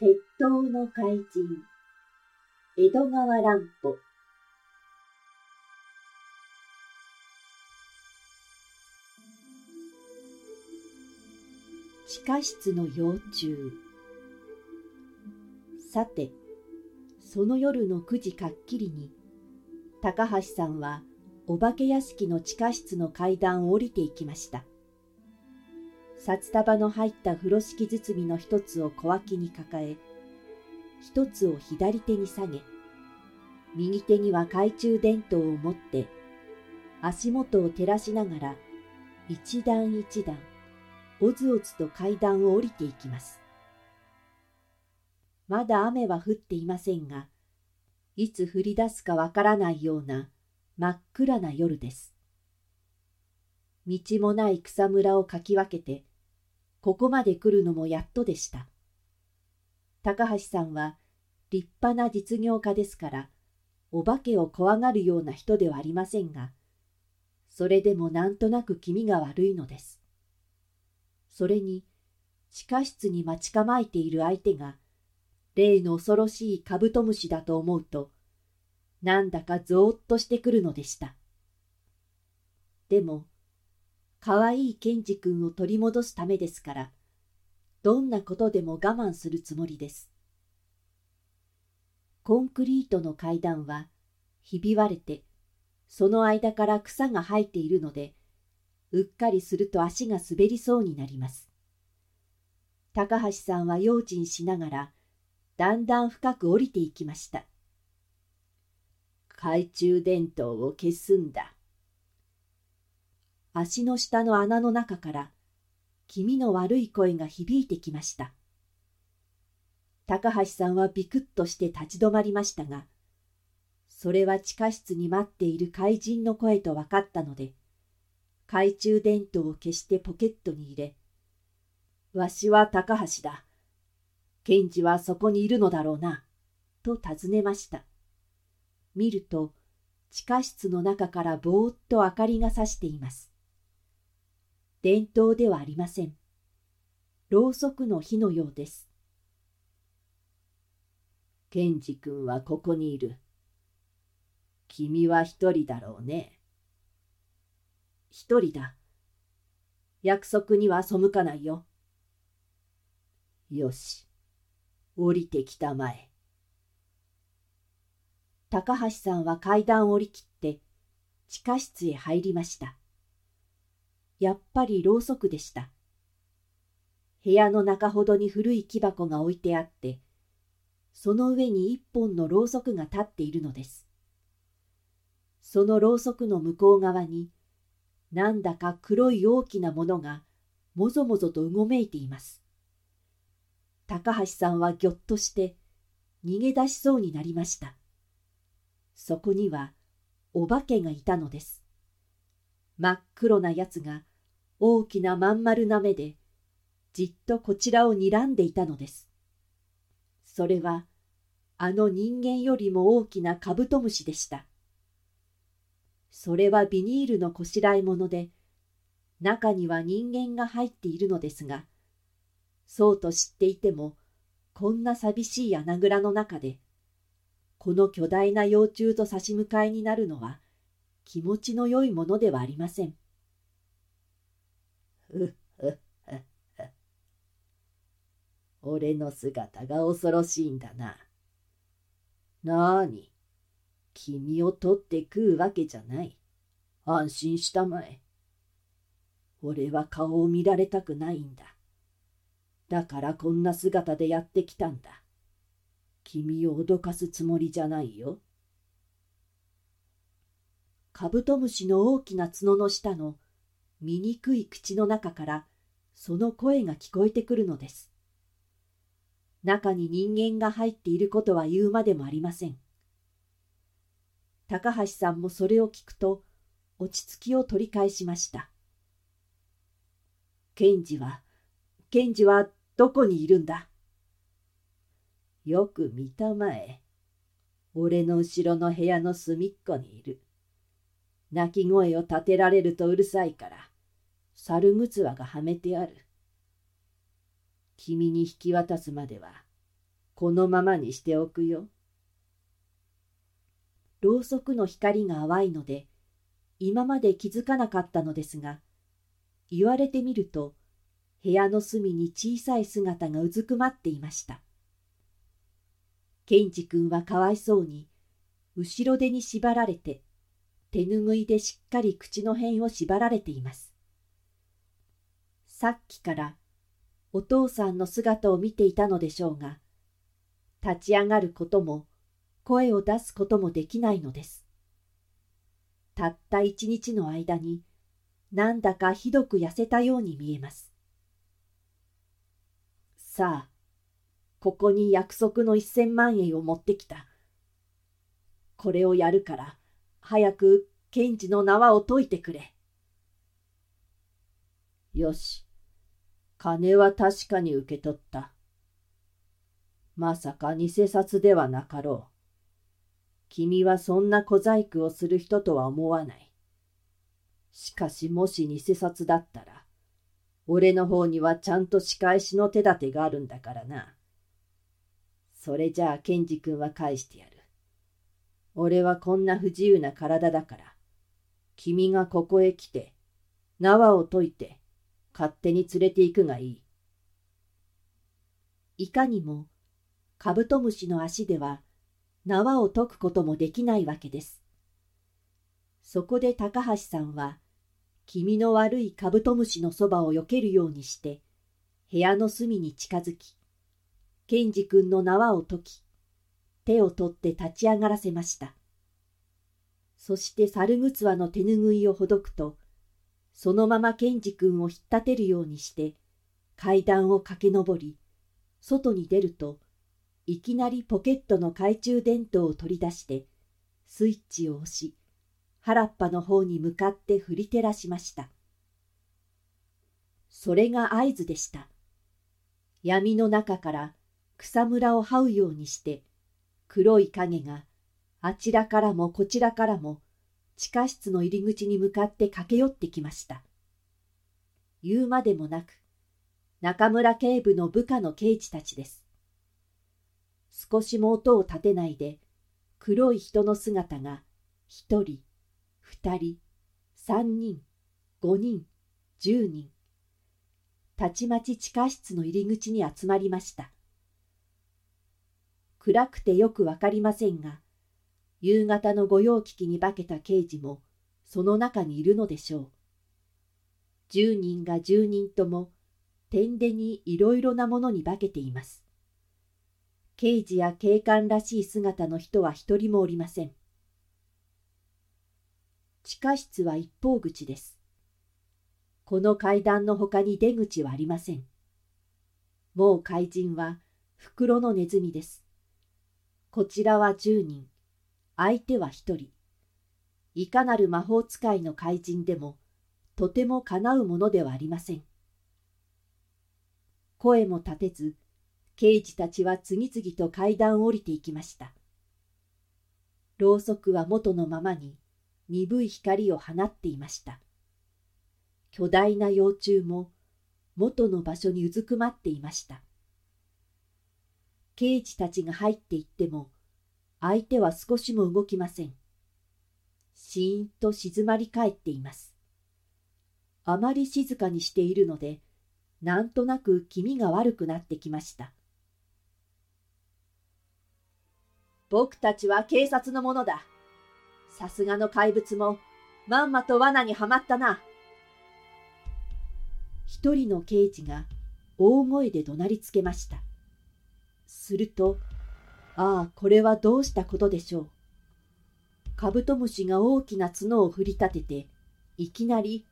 鉄塔の怪人江戸川乱歩。地下室の幼虫。さてその夜の9時かっきりに高橋さんはお化け屋敷の地下室の階段を降りていきました。札束の入った風呂敷包みの一つを小脇に抱え一つを左手に下げ右手には懐中電灯を持って足元を照らしながら一段一段おずおずと階段を降りていきます。まだ雨は降っていませんがいつ降り出すかわからないような真っ暗な夜です。道もない草むらをかき分けてここまで来るのもやっとでした。高橋さんは立派な実業家ですから、お化けを怖がるような人ではありませんが、それでもなんとなく気味が悪いのです。それに、地下室に待ち構えている相手が、例の恐ろしいカブトムシだと思うと、なんだかぞーっとしてくるのでした。でも、かわいいケンジ君を取り戻すためですから、どんなことでも我慢するつもりです。コンクリートの階段はひび割れて、その間から草が生えているので、うっかりすると足が滑りそうになります。高橋さんは用心しながら、だんだん深く降りていきました。懐中電灯を消すんだ。足の下の穴の中から気味の悪い声が響いてきました。高橋さんはビクッとして立ち止まりましたが、それは地下室に待っている怪人の声と分かったので、懐中電灯を消してポケットに入れ、わしは高橋だ。検事はそこにいるのだろうな。と尋ねました。見ると、地下室の中からぼーっと明かりがさしています。伝統ではありません。ろうそくの火のようです。ケンジ君はここにいる。君は一人だろうね。一人だ。約束には背かないよ。よし、降りてきたまえ。高橋さんは階段を降りきって地下室へ入りました。やっぱりろうそくでした。部屋の中ほどに古い木箱が置いてあって、その上に一本のろうそくが立っているのです。そのろうそくの向こう側に、なんだか黒い大きなものがもぞもぞとうごめいています。高橋さんはぎょっとして逃げ出しそうになりました。そこにはお化けがいたのです。真っ黒なやつが大きなまん丸な目でじっとこちらを睨んでいたのです。それはあの人間よりも大きなカブトムシでした。それはビニールのこしらえ物で中には人間が入っているのですがそうと知っていてもこんな寂しい穴蔵の中でこの巨大な幼虫と差し向かいになるのは気持ちの良いものではありません。ふふふふ。俺の姿が恐ろしいんだな。なあに、君を取って食うわけじゃない。安心したまえ。俺は顔を見られたくないんだ。だからこんな姿でやってきたんだ。君を脅かすつもりじゃないよ。カブトムシの大きな角の下の醜い口の中からその声が聞こえてくるのです。中に人間が入っていることは言うまでもありません。高橋さんもそれを聞くと落ち着きを取り返しました。検事は、検事はどこにいるんだ？よく見たまえ。俺の後ろの部屋の隅っこにいる。鳴き声を立てられるとうるさいから、猿ぐつわがはめてある。君に引き渡すまでは、このままにしておくよ。ろうそくの光が淡いので、今まで気づかなかったのですが、言われてみると、部屋の隅に小さい姿がうずくまっていました。ケンジ君はかわいそうに、後ろ手に縛られて、手ぬぐいでしっかり口の辺を縛られています。さっきからお父さんの姿を見ていたのでしょうが、立ち上がることも声を出すこともできないのです。たった一日の間になんだかひどく痩せたように見えます。さあ、ここに約束の一千万円を持ってきた。これをやるから、早く検事の縄を解いてくれ。よし。金は確かに受け取った。まさか偽札ではなかろう。君はそんな小細工をする人とは思わない。しかしもし偽札だったら、俺の方にはちゃんと仕返しの手立てがあるんだからな。それじゃあ、ケンジ君は返してやる。俺はこんな不自由な体だから、君がここへ来て、縄を解いて、勝手に連れて行くがいい。いかにも、カブトムシの足では、縄を解くこともできないわけです。そこで高橋さんは、気味の悪いカブトムシのそばを避けるようにして、部屋の隅に近づき、ケンジ君の縄を解き、手を取って立ち上がらせました。そして猿ぐつわの手ぬぐいをほどくと、そのままケンジ君を引っ立てるようにして、階段を駆け上り、外に出ると、いきなりポケットの懐中電灯を取り出して、スイッチを押し、原っぱの方に向かって振り照らしました。それが合図でした。闇の中から草むらを這うようにして、黒い影があちらからもこちらからも地下室の入り口に向かって駆け寄ってきました。言うまでもなく、中村警部の部下の刑事たちです。少しも音を立てないで、黒い人の姿が一人、二人、三人、五人、十人。たちまち地下室の入り口に集まりました。暗くてよくわかりませんが、夕方の御用聞きに化けた刑事もその中にいるのでしょう。十人が十人とも天でにいろいろなものに化けています。刑事や警官らしい姿の人は一人もおりません。地下室は一方口です。この階段の他に出口はありません。もう怪人は袋のネズミです。こちらは十人、相手は一人。いかなる魔法使いの怪人でも、とてもかなうものではありません。声も立てず、刑事たちは次々と階段を降りていきました。ろうそくは元のままに、鈍い光を放っていました。巨大な幼虫も元の場所にうずくまっていました。刑事たちが入っていっても、相手は少しも動きません。しーんと静まり返っています。あまり静かにしているので、なんとなく気味が悪くなってきました。僕たちは警察のものだ。さすがの怪物もまんまと罠にはまったな。一人の刑事が大声で怒鳴りつけました。すると、ああ、これはどうしたことでしょう？カブトムシが大きな角を振り立てて、いきなり、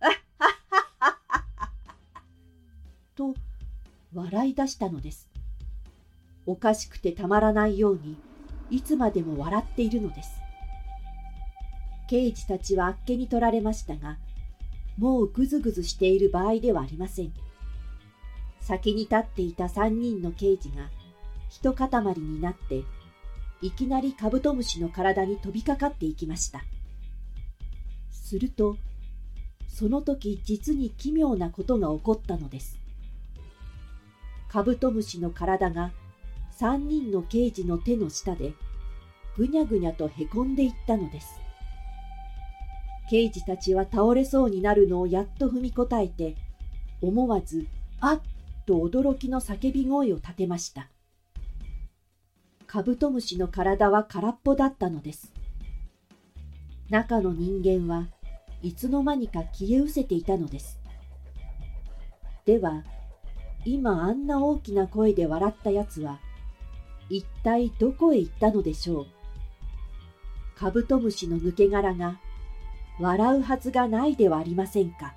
あっはっはっはっはと笑い出したのです。おかしくてたまらないように、いつまでも笑っているのです。刑事たちはあっけに取られましたが、もうぐずぐずしている場合ではありません。先に立っていた三人の刑事が一塊になって、いきなりカブトムシの体に飛びかかっていきました。すると、その時実に奇妙なことが起こったのです。カブトムシの体が三人の刑事の手の下でぐにゃぐにゃとへこんでいったのです。刑事たちは倒れそうになるのをやっと踏みこたえて、思わず、あっと驚きの叫び声を立てました。カブトムシの体は空っぽだったのです。中の人間はいつの間にか消え失せていたのです。では、今あんな大きな声で笑ったやつは、一体どこへ行ったのでしょう？カブトムシの抜け殻が笑うはずがないではありませんか？